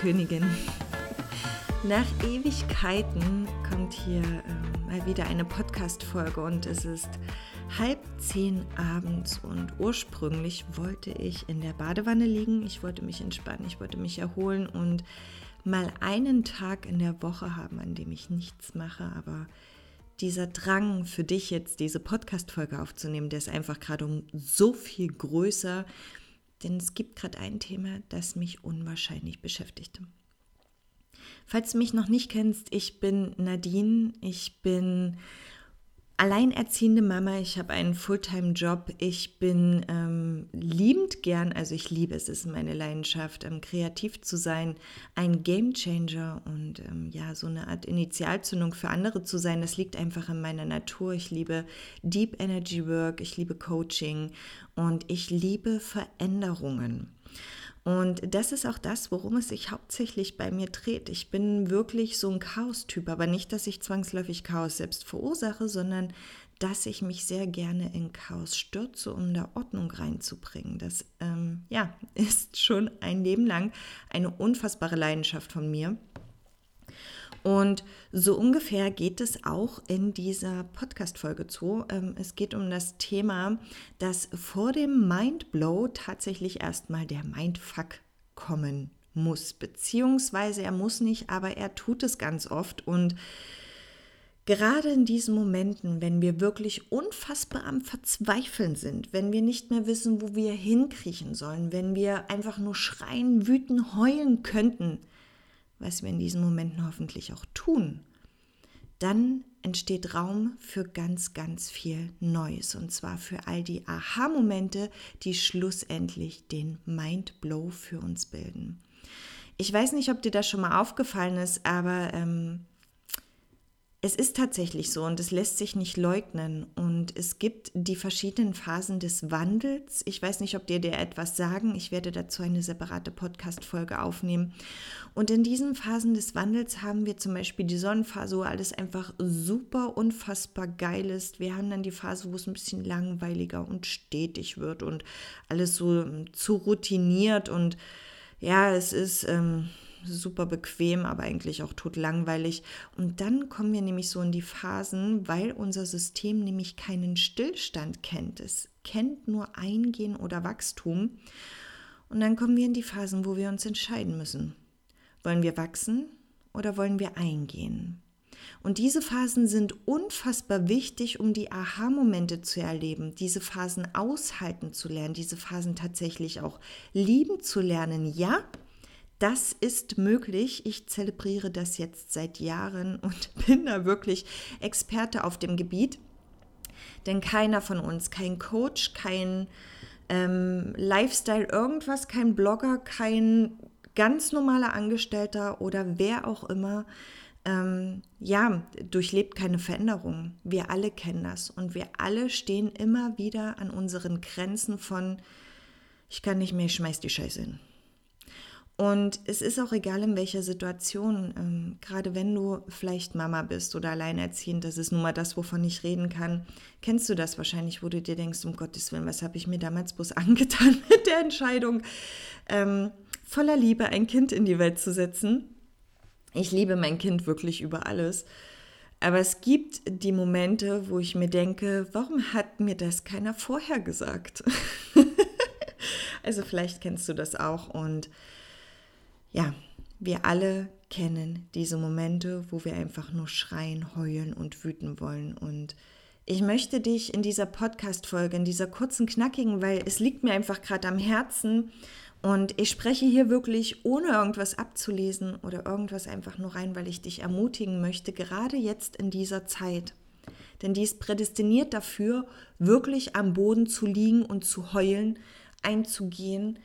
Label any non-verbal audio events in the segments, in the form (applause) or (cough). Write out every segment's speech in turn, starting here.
Königin. (laughs) Nach Ewigkeiten kommt hier ähm, mal wieder eine Podcast-Folge und es ist halb zehn abends und ursprünglich wollte ich in der Badewanne liegen, ich wollte mich entspannen, ich wollte mich erholen und mal einen Tag in der Woche haben, an dem ich nichts mache, aber dieser Drang für dich jetzt diese Podcast-Folge aufzunehmen, der ist einfach gerade um so viel größer, denn es gibt gerade ein Thema, das mich unwahrscheinlich beschäftigte. Falls du mich noch nicht kennst, ich bin Nadine, ich bin alleinerziehende Mama, ich habe einen Fulltime-Job, ich bin ähm, liebend gern, also ich liebe es, ist meine Leidenschaft, ähm, kreativ zu sein, ein Gamechanger und ähm, ja, so eine Art Initialzündung für andere zu sein, das liegt einfach in meiner Natur. Ich liebe Deep Energy Work, ich liebe Coaching und ich liebe Veränderungen. Und das ist auch das, worum es sich hauptsächlich bei mir dreht. Ich bin wirklich so ein Chaos-Typ, aber nicht, dass ich zwangsläufig Chaos selbst verursache, sondern dass ich mich sehr gerne in Chaos stürze, um da Ordnung reinzubringen. Das ähm, ja, (laughs) ist schon ein Leben lang eine unfassbare Leidenschaft von mir. Und so ungefähr geht es auch in dieser Podcast-Folge zu. Ähm, es geht um das Thema, dass vor dem Mindblow tatsächlich erstmal der Mindfuck kommen muss. Beziehungsweise er muss nicht, aber er tut es ganz oft. Und Gerade in diesen Momenten, wenn wir wirklich unfassbar am Verzweifeln sind, wenn wir nicht mehr wissen, wo wir hinkriechen sollen, wenn wir einfach nur schreien, wüten, heulen könnten, was wir in diesen Momenten hoffentlich auch tun, dann entsteht Raum für ganz, ganz viel Neues. Und zwar für all die Aha-Momente, die schlussendlich den Mindblow für uns bilden. Ich weiß nicht, ob dir das schon mal aufgefallen ist, aber ähm, es ist tatsächlich so und es lässt sich nicht leugnen. Und es gibt die verschiedenen Phasen des Wandels. Ich weiß nicht, ob dir dir etwas sagen. Ich werde dazu eine separate Podcast-Folge aufnehmen. Und in diesen Phasen des Wandels haben wir zum Beispiel die Sonnenphase, wo alles einfach super unfassbar geil ist. Wir haben dann die Phase, wo es ein bisschen langweiliger und stetig wird und alles so ähm, zu routiniert. Und ja, es ist. Ähm, super bequem, aber eigentlich auch totlangweilig. Und dann kommen wir nämlich so in die Phasen, weil unser System nämlich keinen Stillstand kennt. Es kennt nur Eingehen oder Wachstum. Und dann kommen wir in die Phasen, wo wir uns entscheiden müssen. Wollen wir wachsen oder wollen wir eingehen? Und diese Phasen sind unfassbar wichtig, um die Aha-Momente zu erleben, diese Phasen aushalten zu lernen, diese Phasen tatsächlich auch lieben zu lernen. Ja, das ist möglich. Ich zelebriere das jetzt seit Jahren und (laughs) bin da wirklich Experte auf dem Gebiet. Denn keiner von uns, kein Coach, kein ähm, Lifestyle, irgendwas, kein Blogger, kein ganz normaler Angestellter oder wer auch immer, ähm, ja, durchlebt keine Veränderung. Wir alle kennen das und wir alle stehen immer wieder an unseren Grenzen von, ich kann nicht mehr, ich schmeiß die Scheiße hin. Und es ist auch egal, in welcher Situation, ähm, gerade wenn du vielleicht Mama bist oder alleinerziehend, das ist nun mal das, wovon ich reden kann, kennst du das wahrscheinlich, wo du dir denkst, um Gottes Willen, was habe ich mir damals bloß (laughs) angetan mit der Entscheidung, ähm, voller Liebe ein Kind in die Welt zu setzen. Ich liebe mein Kind wirklich über alles. Aber es gibt die Momente, wo ich mir denke, warum hat mir das keiner vorher gesagt? (laughs) also vielleicht kennst du das auch und ja, wir alle kennen diese Momente, wo wir einfach nur schreien, heulen und wüten wollen. Und ich möchte dich in dieser Podcast-Folge, in dieser kurzen, knackigen, weil es liegt mir einfach gerade am Herzen und ich spreche hier wirklich ohne irgendwas abzulesen oder irgendwas einfach nur rein, weil ich dich ermutigen möchte, gerade jetzt in dieser Zeit. Denn die ist prädestiniert dafür, wirklich am Boden zu liegen und zu heulen, einzugehen,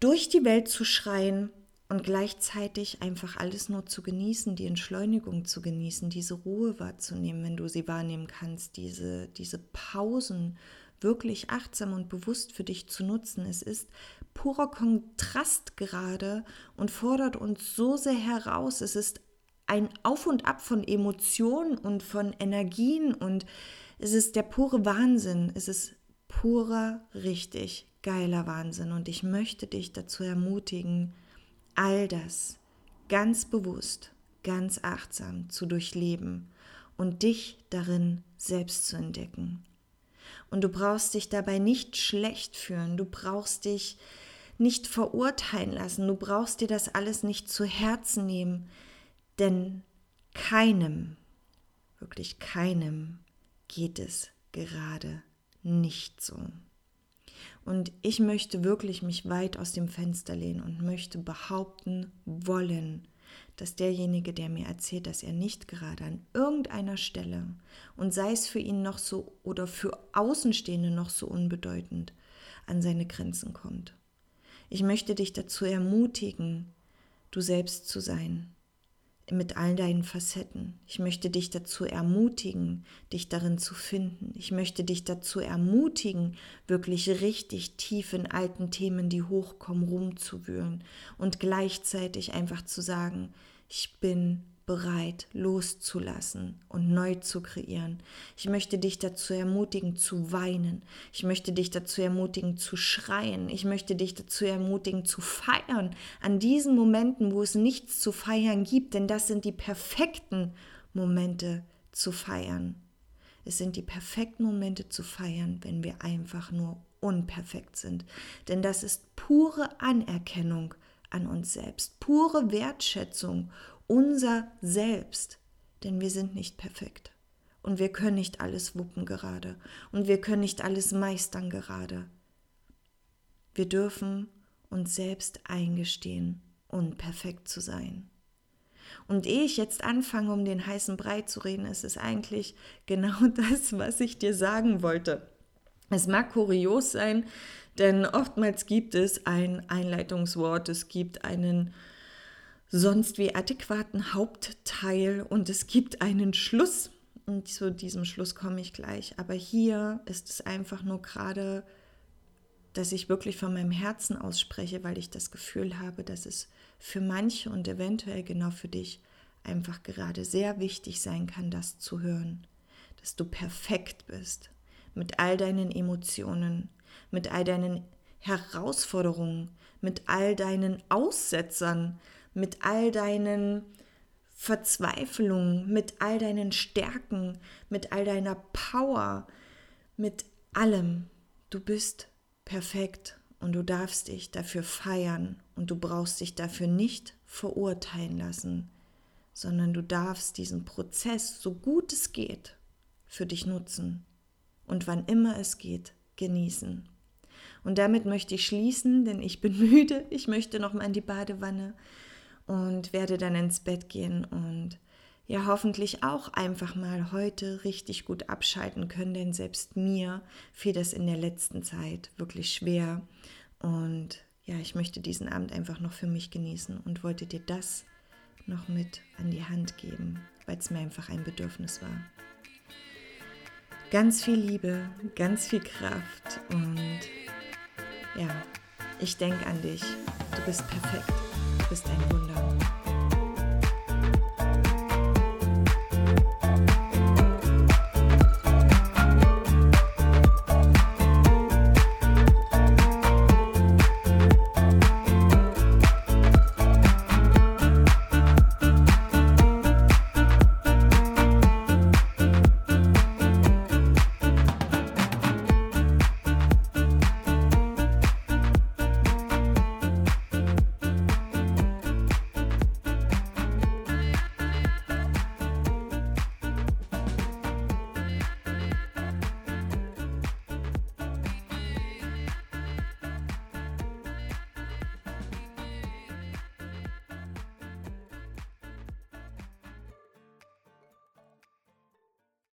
durch die Welt zu schreien und gleichzeitig einfach alles nur zu genießen, die Entschleunigung zu genießen, diese Ruhe wahrzunehmen, wenn du sie wahrnehmen kannst, diese, diese Pausen wirklich achtsam und bewusst für dich zu nutzen. Es ist purer Kontrast gerade und fordert uns so sehr heraus. Es ist ein Auf und Ab von Emotionen und von Energien und es ist der pure Wahnsinn. Es ist purer, richtig geiler Wahnsinn und ich möchte dich dazu ermutigen, all das ganz bewusst, ganz achtsam zu durchleben und dich darin selbst zu entdecken. Und du brauchst dich dabei nicht schlecht fühlen, du brauchst dich nicht verurteilen lassen, du brauchst dir das alles nicht zu Herzen nehmen, denn keinem, wirklich keinem geht es gerade nicht so. Und ich möchte wirklich mich weit aus dem Fenster lehnen und möchte behaupten wollen, dass derjenige, der mir erzählt, dass er nicht gerade an irgendeiner Stelle und sei es für ihn noch so oder für Außenstehende noch so unbedeutend, an seine Grenzen kommt. Ich möchte dich dazu ermutigen, du selbst zu sein, mit all deinen Facetten. Ich möchte dich dazu ermutigen, dich darin zu finden. Ich möchte dich dazu ermutigen, wirklich richtig tief in alten Themen, die hochkommen, rumzuwühlen und gleichzeitig einfach zu sagen, ich bin bereit loszulassen und neu zu kreieren. Ich möchte dich dazu ermutigen zu weinen. Ich möchte dich dazu ermutigen zu schreien. Ich möchte dich dazu ermutigen zu feiern an diesen Momenten, wo es nichts zu feiern gibt, denn das sind die perfekten Momente zu feiern. Es sind die perfekten Momente zu feiern, wenn wir einfach nur unperfekt sind. Denn das ist pure Anerkennung an uns selbst, pure Wertschätzung unser Selbst, denn wir sind nicht perfekt. Und wir können nicht alles wuppen gerade. Und wir können nicht alles meistern gerade. Wir dürfen uns selbst eingestehen, unperfekt zu sein. Und ehe ich jetzt anfange, um den heißen Brei zu reden, ist es eigentlich genau (laughs) das, was ich dir sagen wollte. Es mag kurios sein, denn oftmals gibt es ein Einleitungswort, es gibt einen sonst wie adäquaten Hauptteil und es gibt einen Schluss. Und zu diesem Schluss komme ich gleich. Aber hier ist es einfach nur gerade, dass ich wirklich von meinem Herzen ausspreche, weil ich das Gefühl habe, dass es für manche und eventuell genau für dich einfach gerade sehr wichtig sein kann, das zu hören. Dass du perfekt bist mit all deinen Emotionen, mit all deinen Herausforderungen, mit all deinen Aussetzern, mit all deinen Verzweiflungen, mit all deinen Stärken, mit all deiner Power, mit allem. Du bist perfekt und du darfst dich dafür feiern und du brauchst dich dafür nicht verurteilen lassen, sondern du darfst diesen Prozess, so gut es geht, für dich nutzen und wann immer es geht, genießen. Und damit möchte ich schließen, denn ich bin (laughs) müde. Ich möchte noch mal in die Badewanne und werde dann ins Bett gehen und ja hoffentlich auch einfach mal heute richtig gut abschalten können, denn selbst mir fiel das in der letzten Zeit wirklich schwer und ja, ich möchte diesen Abend einfach noch für mich genießen und wollte dir das noch mit an die Hand geben, weil es mir einfach ein Bedürfnis war. Ganz viel Liebe, ganz viel Kraft und ja, ich denke an dich. Du bist perfekt bist ein Wunder.